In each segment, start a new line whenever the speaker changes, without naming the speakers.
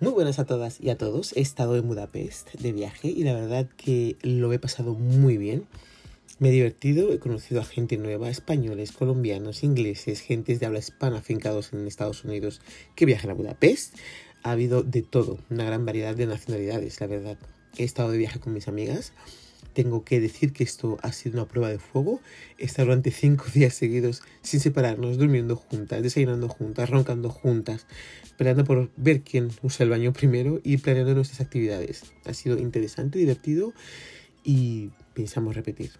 Muy buenas a todas y a todos. He estado en Budapest de viaje y la verdad que lo he pasado muy bien. Me he divertido, he conocido a gente nueva, españoles, colombianos, ingleses, gentes de habla hispana afincados en Estados Unidos que viajan a Budapest. Ha habido de todo, una gran variedad de nacionalidades, la verdad. He estado de viaje con mis amigas. Tengo que decir que esto ha sido una prueba de fuego. He estado durante cinco días seguidos sin separarnos, durmiendo juntas, desayunando juntas, roncando juntas, peleando por ver quién usa el baño primero y planeando nuestras actividades. Ha sido interesante, divertido y pensamos repetir.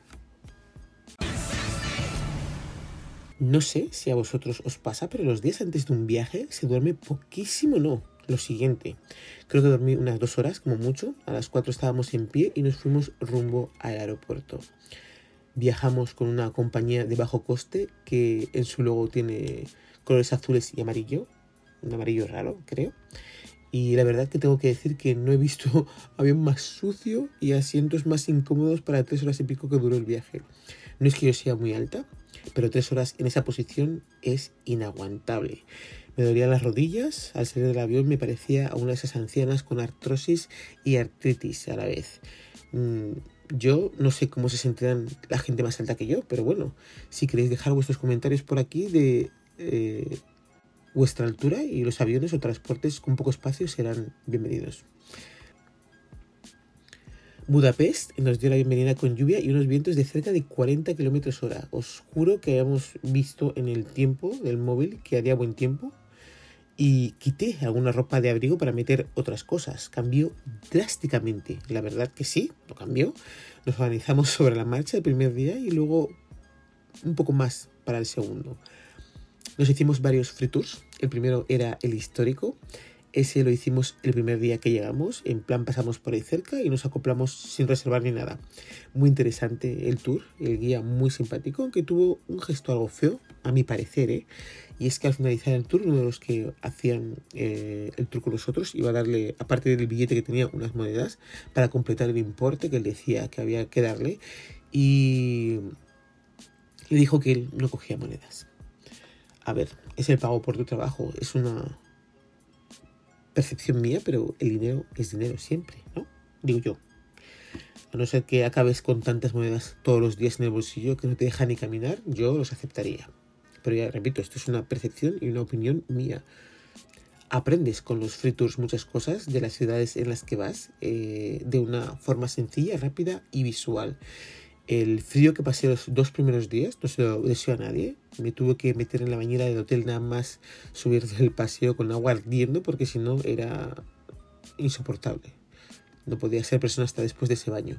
No sé si a vosotros os pasa, pero los días antes de un viaje se duerme poquísimo, no. Lo siguiente, creo que dormí unas dos horas como mucho, a las cuatro estábamos en pie y nos fuimos rumbo al aeropuerto. Viajamos con una compañía de bajo coste que en su logo tiene colores azules y amarillo, un amarillo raro, creo. Y la verdad que tengo que decir que no he visto avión más sucio y asientos más incómodos para tres horas y pico que duró el viaje. No es que yo sea muy alta, pero tres horas en esa posición es inaguantable. Me dolían las rodillas, al salir del avión me parecía a una de esas ancianas con artrosis y artritis a la vez. Mm, yo no sé cómo se sentirán la gente más alta que yo, pero bueno, si queréis dejar vuestros comentarios por aquí de eh, vuestra altura y los aviones o transportes con poco espacio serán bienvenidos. Budapest nos dio la bienvenida con lluvia y unos vientos de cerca de 40 km hora. Os juro que habíamos visto en el tiempo del móvil que haría buen tiempo y quité alguna ropa de abrigo para meter otras cosas. Cambió drásticamente. La verdad que sí, lo cambió. Nos organizamos sobre la marcha el primer día y luego un poco más para el segundo. Nos hicimos varios free tours. El primero era el histórico ese lo hicimos el primer día que llegamos, en plan pasamos por ahí cerca y nos acoplamos sin reservar ni nada. Muy interesante el tour, el guía muy simpático, aunque tuvo un gesto algo feo, a mi parecer, ¿eh? Y es que al finalizar el tour, uno de los que hacían eh, el tour con nosotros iba a darle, aparte del billete que tenía, unas monedas para completar el importe que él decía que había que darle. Y le dijo que él no cogía monedas. A ver, es el pago por tu trabajo, es una percepción mía, pero el dinero es dinero siempre, ¿no? Digo yo. A no ser que acabes con tantas monedas todos los días en el bolsillo que no te deja ni caminar, yo los aceptaría. Pero ya repito, esto es una percepción y una opinión mía. Aprendes con los free tours muchas cosas de las ciudades en las que vas eh, de una forma sencilla, rápida y visual. El frío que pasé los dos primeros días, no se lo deseo a nadie. Me tuve que meter en la bañera del hotel nada más subir del paseo con agua ardiendo porque si no era insoportable. No podía ser persona hasta después de ese baño.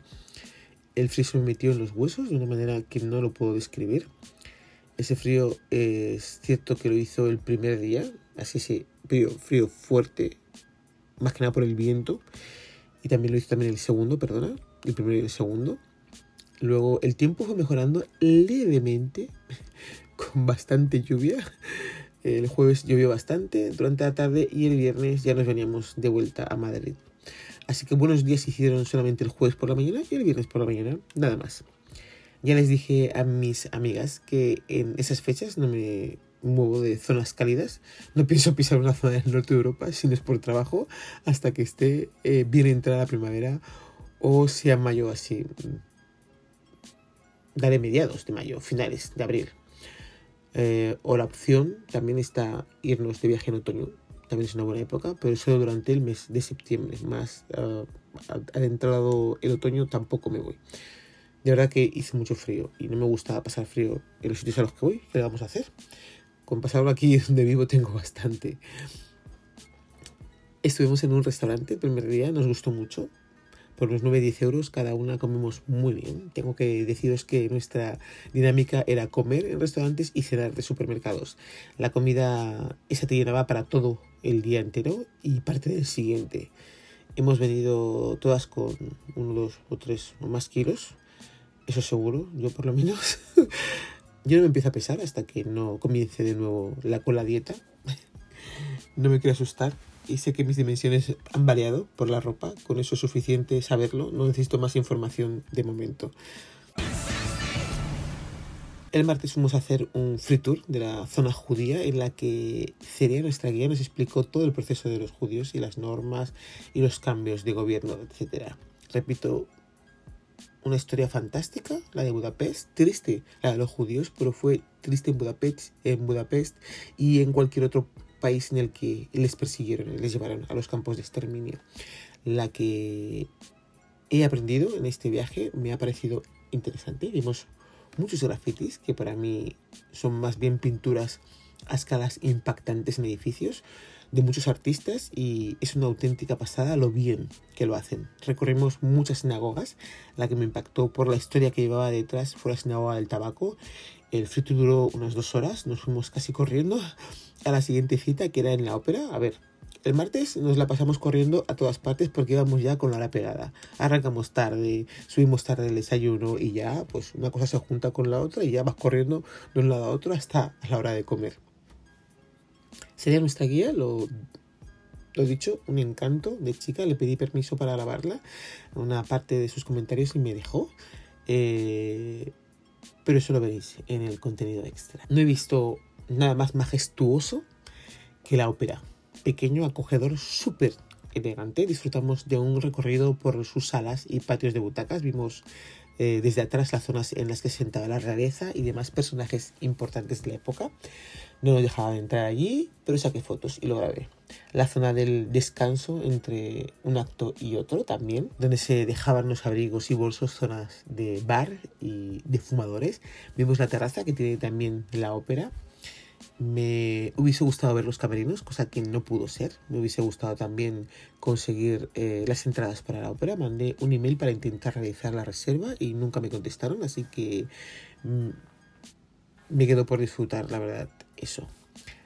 El frío se me metió en los huesos de una manera que no lo puedo describir. Ese frío es cierto que lo hizo el primer día, así ese frío, frío fuerte, más que nada por el viento. Y también lo hizo también el segundo, perdona, el primero y el segundo. Luego el tiempo fue mejorando levemente, con bastante lluvia. El jueves llovió bastante durante la tarde y el viernes ya nos veníamos de vuelta a Madrid. Así que buenos días hicieron solamente el jueves por la mañana y el viernes por la mañana, nada más. Ya les dije a mis amigas que en esas fechas no me muevo de zonas cálidas. No pienso pisar una zona del norte de Europa si no es por trabajo hasta que esté eh, bien entrada la primavera o sea mayo así daré mediados de mayo, finales de abril. Eh, o la opción también está irnos de viaje en otoño. También es una buena época, pero solo durante el mes de septiembre. Más uh, adentrado el otoño tampoco me voy. De verdad que hice mucho frío y no me gusta pasar frío en los sitios a los que voy. ¿Qué vamos a hacer? Con pasarlo aquí donde vivo tengo bastante. Estuvimos en un restaurante el primer día, nos gustó mucho por los 9-10 euros cada una comemos muy bien. Tengo que deciros que nuestra dinámica era comer en restaurantes y cenar de supermercados. La comida esa te llenaba para todo el día entero y parte del siguiente. Hemos venido todas con uno, dos o tres o más kilos. Eso seguro, yo por lo menos. yo no me empiezo a pesar hasta que no comience de nuevo la cola dieta. no me quiero asustar y sé que mis dimensiones han variado por la ropa, con eso es suficiente saberlo, no necesito más información de momento. El martes fuimos a hacer un free tour de la zona judía en la que Celia, nuestra guía, nos explicó todo el proceso de los judíos y las normas y los cambios de gobierno, etc. Repito, una historia fantástica, la de Budapest, triste la de los judíos, pero fue triste en Budapest, en Budapest y en cualquier otro país en el que les persiguieron les llevaron a los campos de exterminio. La que he aprendido en este viaje me ha parecido interesante. Vimos muchos grafitis que para mí son más bien pinturas a escalas impactantes en edificios de muchos artistas y es una auténtica pasada lo bien que lo hacen. Recorrimos muchas sinagogas, la que me impactó por la historia que llevaba detrás fue la sinagoga del tabaco. El frito duró unas dos horas, nos fuimos casi corriendo a la siguiente cita que era en la ópera. A ver, el martes nos la pasamos corriendo a todas partes porque íbamos ya con la hora pegada. Arrancamos tarde, subimos tarde el desayuno y ya, pues una cosa se junta con la otra y ya vas corriendo de un lado a otro hasta la hora de comer. Sería nuestra guía, lo, lo dicho, un encanto de chica. Le pedí permiso para grabarla, una parte de sus comentarios y me dejó. Eh, pero eso lo veréis en el contenido extra. No he visto nada más majestuoso que la ópera pequeño, acogedor, súper elegante. Disfrutamos de un recorrido por sus salas y patios de butacas. Vimos eh, desde atrás las zonas en las que se sentaba la realeza y demás personajes importantes de la época. No nos dejaba entrar allí, pero saqué fotos y lo grabé. La zona del descanso entre un acto y otro también, donde se dejaban los abrigos y bolsos, zonas de bar y de fumadores. Vimos la terraza que tiene también la ópera me hubiese gustado ver los camerinos, cosa que no pudo ser. Me hubiese gustado también conseguir eh, las entradas para la ópera. Mandé un email para intentar realizar la reserva y nunca me contestaron, así que mm, me quedo por disfrutar, la verdad, eso.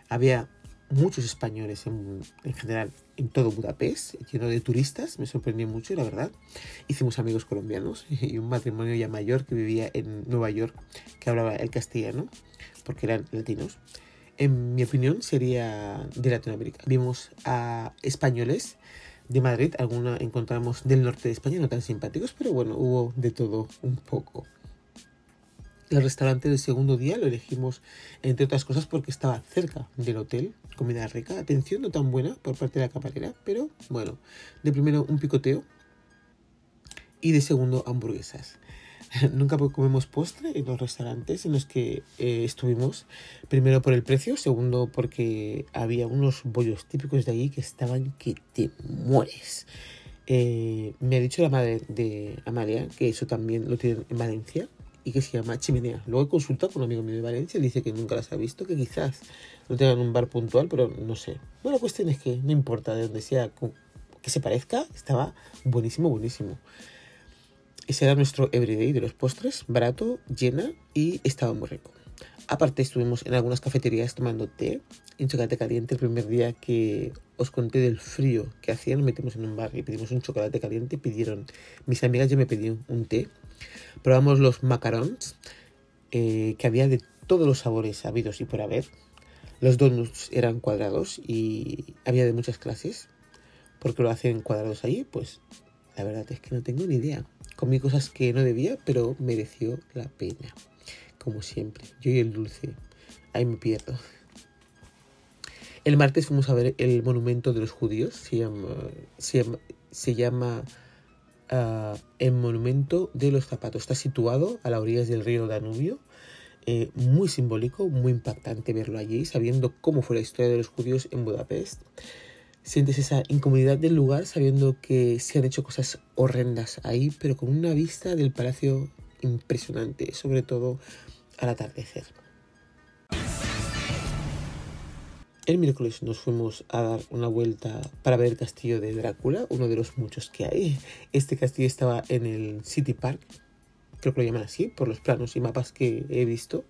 Había muchos españoles en, en, general en todo Budapest, lleno de turistas, me sorprendió mucho, la verdad. Hicimos amigos colombianos y un matrimonio ya mayor que vivía en Nueva York, que hablaba el castellano, porque eran latinos en mi opinión, sería de Latinoamérica. Vimos a españoles de Madrid, alguna encontramos del norte de España, no tan simpáticos, pero bueno, hubo de todo un poco. El restaurante del segundo día lo elegimos, entre otras cosas, porque estaba cerca del hotel, comida rica, atención no tan buena por parte de la camarera, pero bueno, de primero un picoteo y de segundo hamburguesas. Nunca comemos postre en los restaurantes en los que eh, estuvimos. Primero por el precio, segundo porque había unos bollos típicos de allí que estaban que te mueres. Eh, me ha dicho la madre de Amalia que eso también lo tienen en Valencia y que se llama chimenea. Luego he consultado con un amigo mío de Valencia, dice que nunca las ha visto, que quizás no tengan un bar puntual, pero no sé. Bueno, la cuestión es que no importa de donde sea que se parezca, estaba buenísimo, buenísimo. Ese era nuestro everyday de los postres, barato, llena y estaba muy rico. Aparte estuvimos en algunas cafeterías tomando té, en chocolate caliente el primer día que os conté del frío que hacían, nos metimos en un bar y pedimos un chocolate caliente, pidieron, mis amigas yo me pedí un té, probamos los macarons, eh, que había de todos los sabores habidos y por haber, los donuts eran cuadrados y había de muchas clases, porque lo hacen cuadrados ahí, pues la verdad es que no tengo ni idea. Comí cosas que no debía, pero mereció la pena. Como siempre. Yo y el dulce. Ahí me pierdo. El martes fuimos a ver el monumento de los judíos. Se llama, ah, el monumento de los zapatos. Está situado a las orillas del río Danubio. Eh, muy simbólico, muy impactante verlo allí, sabiendo cómo fue la historia de los judíos en Budapest sientes esa incomodidad del lugar sabiendo que se han hecho cosas horrendas ahí, pero con una vista del palacio impresionante, sobre todo al atardecer. El miércoles nos fuimos a dar una vuelta para ver el castillo de Drácula, uno de los muchos que hay. Este castillo estaba en el City Park, creo que lo llaman así, por los planos y mapas que he visto.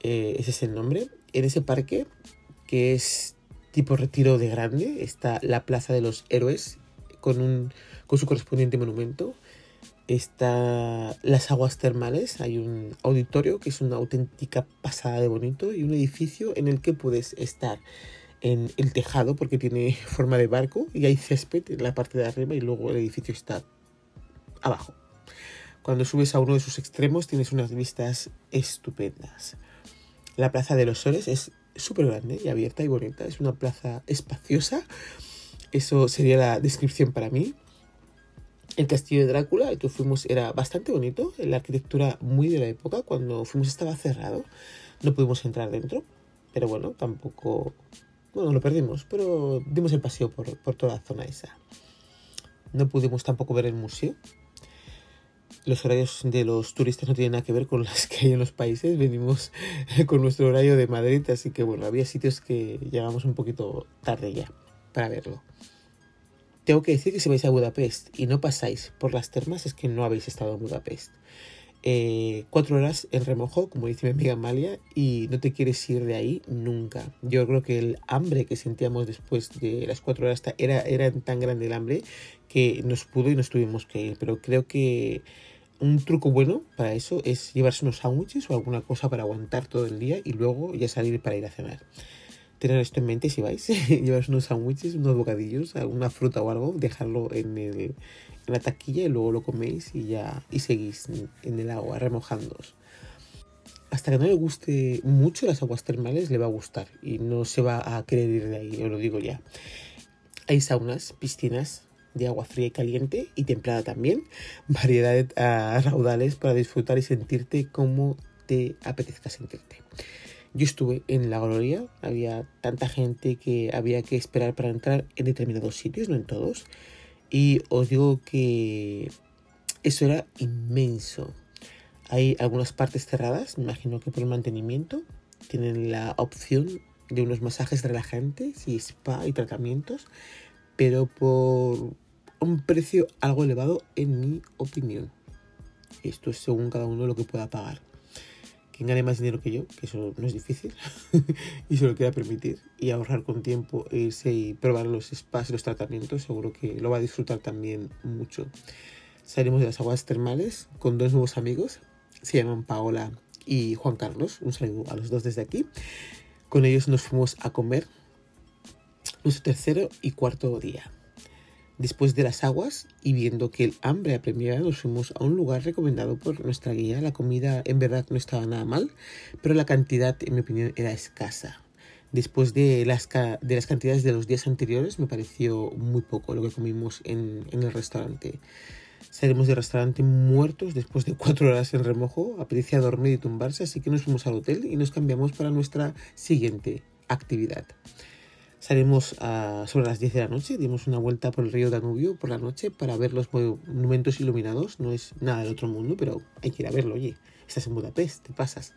Eh, ese es el nombre. En ese parque, que es tipo retiro de grande. Está la Plaza de los Héroes con, un, con su correspondiente monumento. Está las aguas termales, hay un auditorio que es una auténtica pasada de bonito y un edificio en el que puedes estar en el tejado porque tiene forma de barco y hay césped en la parte de arriba y luego el edificio está abajo. Cuando subes a uno de sus extremos tienes unas vistas estupendas. La Plaza de los Soles es súper grande y abierta y bonita. Es una plaza espaciosa. Eso sería la descripción para mí. El castillo de Drácula, que fuimos, era bastante bonito. La arquitectura muy de la época. Cuando fuimos estaba cerrado. No pudimos entrar dentro. Pero bueno, tampoco... Bueno, lo perdimos, pero dimos el paseo por, por toda la zona esa. No pudimos tampoco ver el museo. Los horarios de los turistas no tienen nada que ver con las que hay en los países. Venimos con nuestro horario de Madrid, así que bueno, había sitios que llegamos un poquito tarde ya para verlo. Tengo que decir que si vais a Budapest y no pasáis por las termas es que no habéis estado en Budapest. Eh, cuatro horas en remojo, como dice mi amiga Amalia, y no te quieres ir de ahí nunca. Yo creo que el hambre que sentíamos después de las cuatro horas era, era tan grande el hambre que nos pudo y nos tuvimos que ir. Pero creo que un truco bueno para eso es llevarse unos sándwiches o alguna cosa para aguantar todo el día y luego ya salir para ir a cenar. Tener esto en mente si vais, llevarse unos sándwiches, unos bocadillos, alguna fruta o algo, dejarlo en el, en la taquilla y luego lo coméis y ya y seguís en el agua remojándoos. Hasta que no le guste mucho las aguas termales le va a gustar y no se va a querer ir de ahí, os lo digo ya. Hay saunas, piscinas de agua fría y caliente y templada también, variedad de raudales para disfrutar y sentirte como te apetezca sentirte. Yo estuve en la Gloria, había tanta gente que había que esperar para entrar en determinados sitios, no en todos, y os digo que eso era inmenso. Hay algunas partes cerradas, me imagino que por el mantenimiento. Tienen la opción de unos masajes relajantes y spa y tratamientos, pero por un precio algo elevado en mi opinión. Esto es según cada uno lo que pueda pagar quien gane más dinero que yo, que eso no es difícil, y se lo quiera permitir, y ahorrar con tiempo, e irse y probar los spas y los tratamientos, seguro que lo va a disfrutar también mucho. Salimos de las aguas termales con dos nuevos amigos, se llaman Paola y Juan Carlos, un saludo a los dos desde aquí. Con ellos nos fuimos a comer nuestro tercero y cuarto día. Después de las aguas y viendo que el hambre apremiaba, nos fuimos a un lugar recomendado por nuestra guía. La comida en verdad no estaba nada mal, pero la cantidad, en mi opinión, era escasa. Después de las, de las cantidades de los días anteriores, me pareció muy poco lo que comimos en, el restaurante. Salimos del restaurante muertos después de cuatro horas en remojo, apetecía dormir y tumbarse, así que nos fuimos al hotel y nos cambiamos para nuestra siguiente actividad. Salimos a, sobre las 10 de la noche, dimos una vuelta por el río Danubio por la noche para ver los monumentos iluminados. No es nada del otro mundo, pero hay que ir a verlo. Oye, estás en Budapest, te pasas.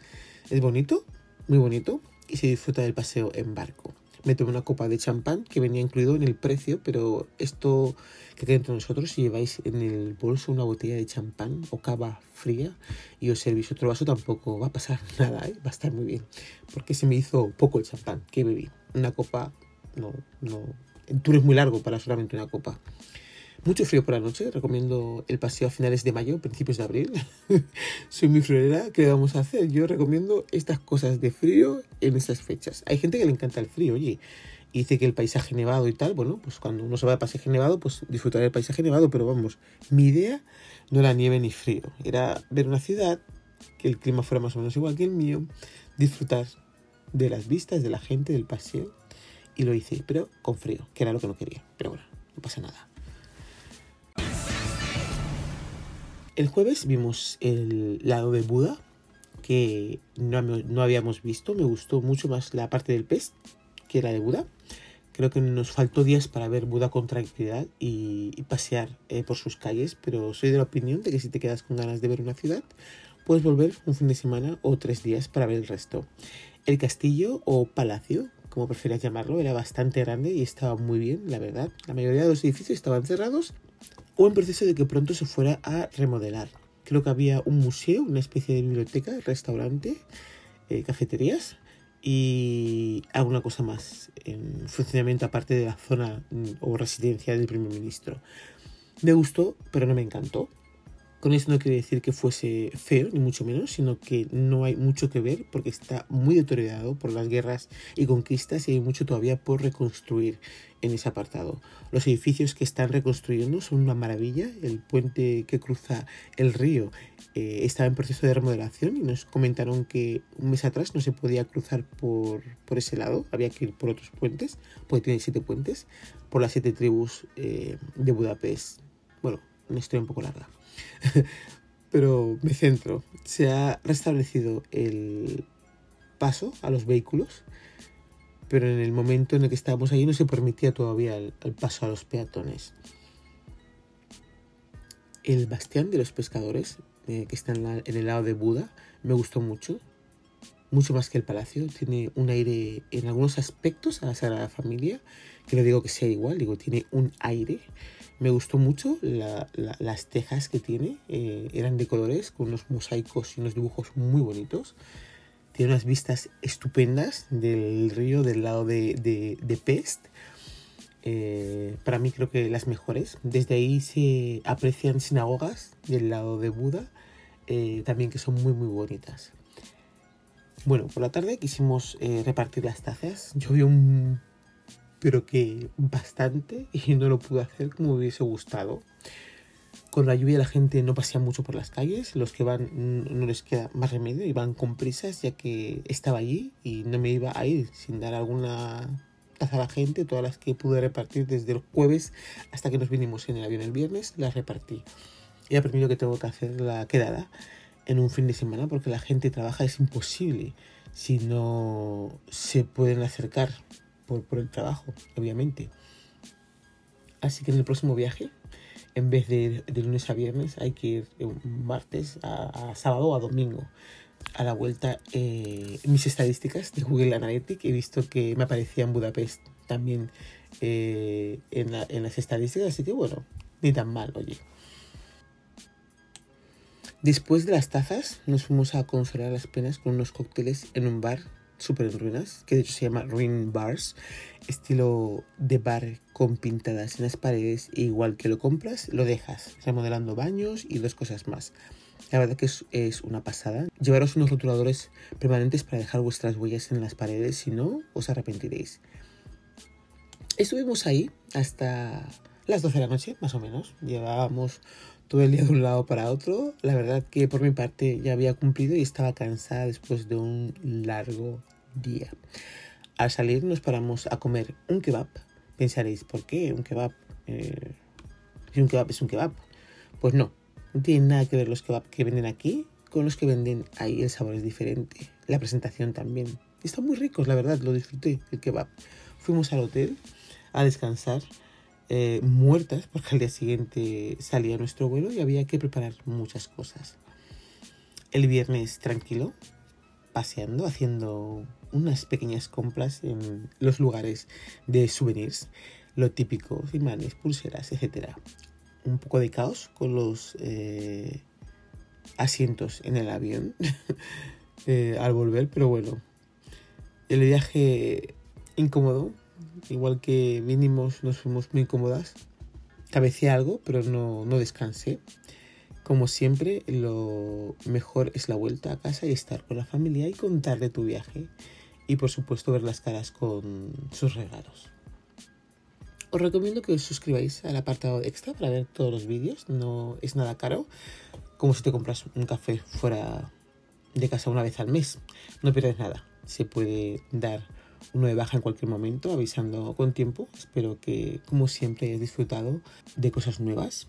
Es bonito, muy bonito, y se disfruta del paseo en barco. Me tomé una copa de champán que venía incluido en el precio, pero esto que queda entre nosotros, si lleváis en el bolso una botella de champán o cava fría y os servís otro vaso, tampoco va a pasar nada, ¿eh? va a estar muy bien. Porque se me hizo poco el champán que bebí. Una copa no, no, el tour es muy largo para solamente una copa. Mucho frío por la noche, recomiendo el paseo a finales de mayo, principios de abril. Soy muy florera, ¿qué vamos a hacer? Yo recomiendo estas cosas de frío en estas fechas. Hay gente que le encanta el frío, oye, y dice que el paisaje nevado y tal, bueno, pues cuando uno se va de paisaje nevado, pues disfrutar del paisaje nevado, pero vamos, mi idea no era nieve ni frío, era ver una ciudad, que el clima fuera más o menos igual que el mío, disfrutar de las vistas, de la gente, del paseo y lo hice, pero con frío, que era lo que no quería. Pero bueno, no pasa nada. El jueves vimos el lado de Buda, que no, no habíamos visto. Me gustó mucho más la parte del pez que la de Buda. Creo que nos faltó días para ver Buda con tranquilidad y, pasear eh, por sus calles, pero soy de la opinión de que si te quedas con ganas de ver una ciudad, puedes volver un fin de semana o tres días para ver el resto. El castillo o palacio como prefieras llamarlo, era bastante grande y estaba muy bien, la verdad. La mayoría de los edificios estaban cerrados o en proceso de que pronto se fuera a remodelar. Creo que había un museo, una especie de biblioteca, restaurante, eh, cafeterías y alguna cosa más en funcionamiento aparte de la zona mm, o residencia del primer ministro. Me gustó, pero no me encantó. Con eso no quiere decir que fuese feo, ni mucho menos, sino que no hay mucho que ver porque está muy deteriorado por las guerras y conquistas y hay mucho todavía por reconstruir en ese apartado. Los edificios que están reconstruyendo son una maravilla. El puente que cruza el río eh, estaba en proceso de remodelación y nos comentaron que un mes atrás no se podía cruzar por, por ese lado, había que ir por otros puentes, porque tiene siete puentes, por las siete tribus eh, de Budapest. Bueno, una historia un poco larga. Pero me centro. Se ha restablecido el paso a los vehículos, pero en el momento en el que estábamos allí no se permitía todavía el, paso a los peatones. El bastián de los pescadores, eh, que está en, en, el lado de Buda, me gustó mucho. Mucho más que el palacio. Tiene un aire en algunos aspectos a la Sagrada Familia, que no digo que sea igual, digo, tiene un aire. Me gustó mucho las tejas que tiene, eh, eran de colores, con unos mosaicos y unos dibujos muy bonitos. Tiene unas vistas estupendas del río del lado de, de, Pest. Eh, para mí creo que las mejores. Desde ahí se aprecian sinagogas del lado de Buda, eh, también que son muy muy bonitas. Bueno, por la tarde quisimos repartir las tazas. Yo vi un pero que bastante y no lo pude hacer como hubiese gustado. Con la lluvia la gente no pasea mucho por las calles, los que van no les queda más remedio y van con prisas ya que estaba allí y no me iba a ir sin dar alguna taza a la gente, todas las que pude repartir desde el jueves hasta que nos vinimos en el avión el viernes, las repartí. Y aprendido que tengo que hacer la quedada en un fin de semana porque la gente trabaja, es imposible si no se pueden acercar por, el trabajo, obviamente. Así que en el próximo viaje, en vez de, de lunes a viernes, hay que ir martes a, sábado o a domingo. A la vuelta, eh, mis estadísticas de Google Analytics he visto que me aparecía en Budapest también eh, en, en las estadísticas, así que bueno, ni tan mal, oye. Después de las tazas, nos fuimos a consolar las penas con unos cócteles en un bar súper en ruinas, que de hecho se llama Ruin Bars, estilo de bar con pintadas en las paredes, e igual que lo compras, lo dejas, remodelando baños y dos cosas más. La verdad que es, es, una pasada. Llevaros unos rotuladores permanentes para dejar vuestras huellas en las paredes, si no, os arrepentiréis. Estuvimos ahí hasta las 12 de la noche, más o menos. Llevábamos todo el día de un lado para otro. La verdad que por mi parte ya había cumplido y estaba cansada después de un largo día. Al salir nos paramos a comer un kebab. Pensaréis, ¿por qué un kebab? Eh, un kebab es un kebab. Pues no, no tiene nada que ver los kebab que venden aquí con los que venden ahí. El sabor es diferente, la presentación también. Están muy ricos, la verdad, lo disfruté el kebab. Fuimos al hotel a descansar eh, muertas porque al día siguiente salía nuestro vuelo y había que preparar muchas cosas. El viernes tranquilo, paseando, haciendo unas pequeñas compras en los lugares de souvenirs, lo típico, imanes, pulseras, etc. Un poco de caos con los eh, asientos en el avión eh, al volver, pero bueno, el viaje incómodo, igual que vinimos, nos fuimos muy cómodas. Cabecé algo, pero no, no descansé. Como siempre, lo mejor es la vuelta a casa y estar con la familia y contar de tu viaje. Y por supuesto ver las caras con sus regalos. Os recomiendo que os suscribáis al apartado extra para ver todos los vídeos. No es nada caro. Como si te compras un café fuera de casa una vez al mes. No pierdes nada. Se puede dar uno de baja en cualquier momento, avisando con tiempo. Espero que, como siempre, hayas disfrutado de cosas nuevas.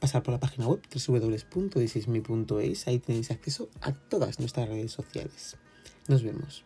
Pasar por la página web www.disismi.es, ahí tenéis acceso a todas nuestras redes sociales. Nos vemos.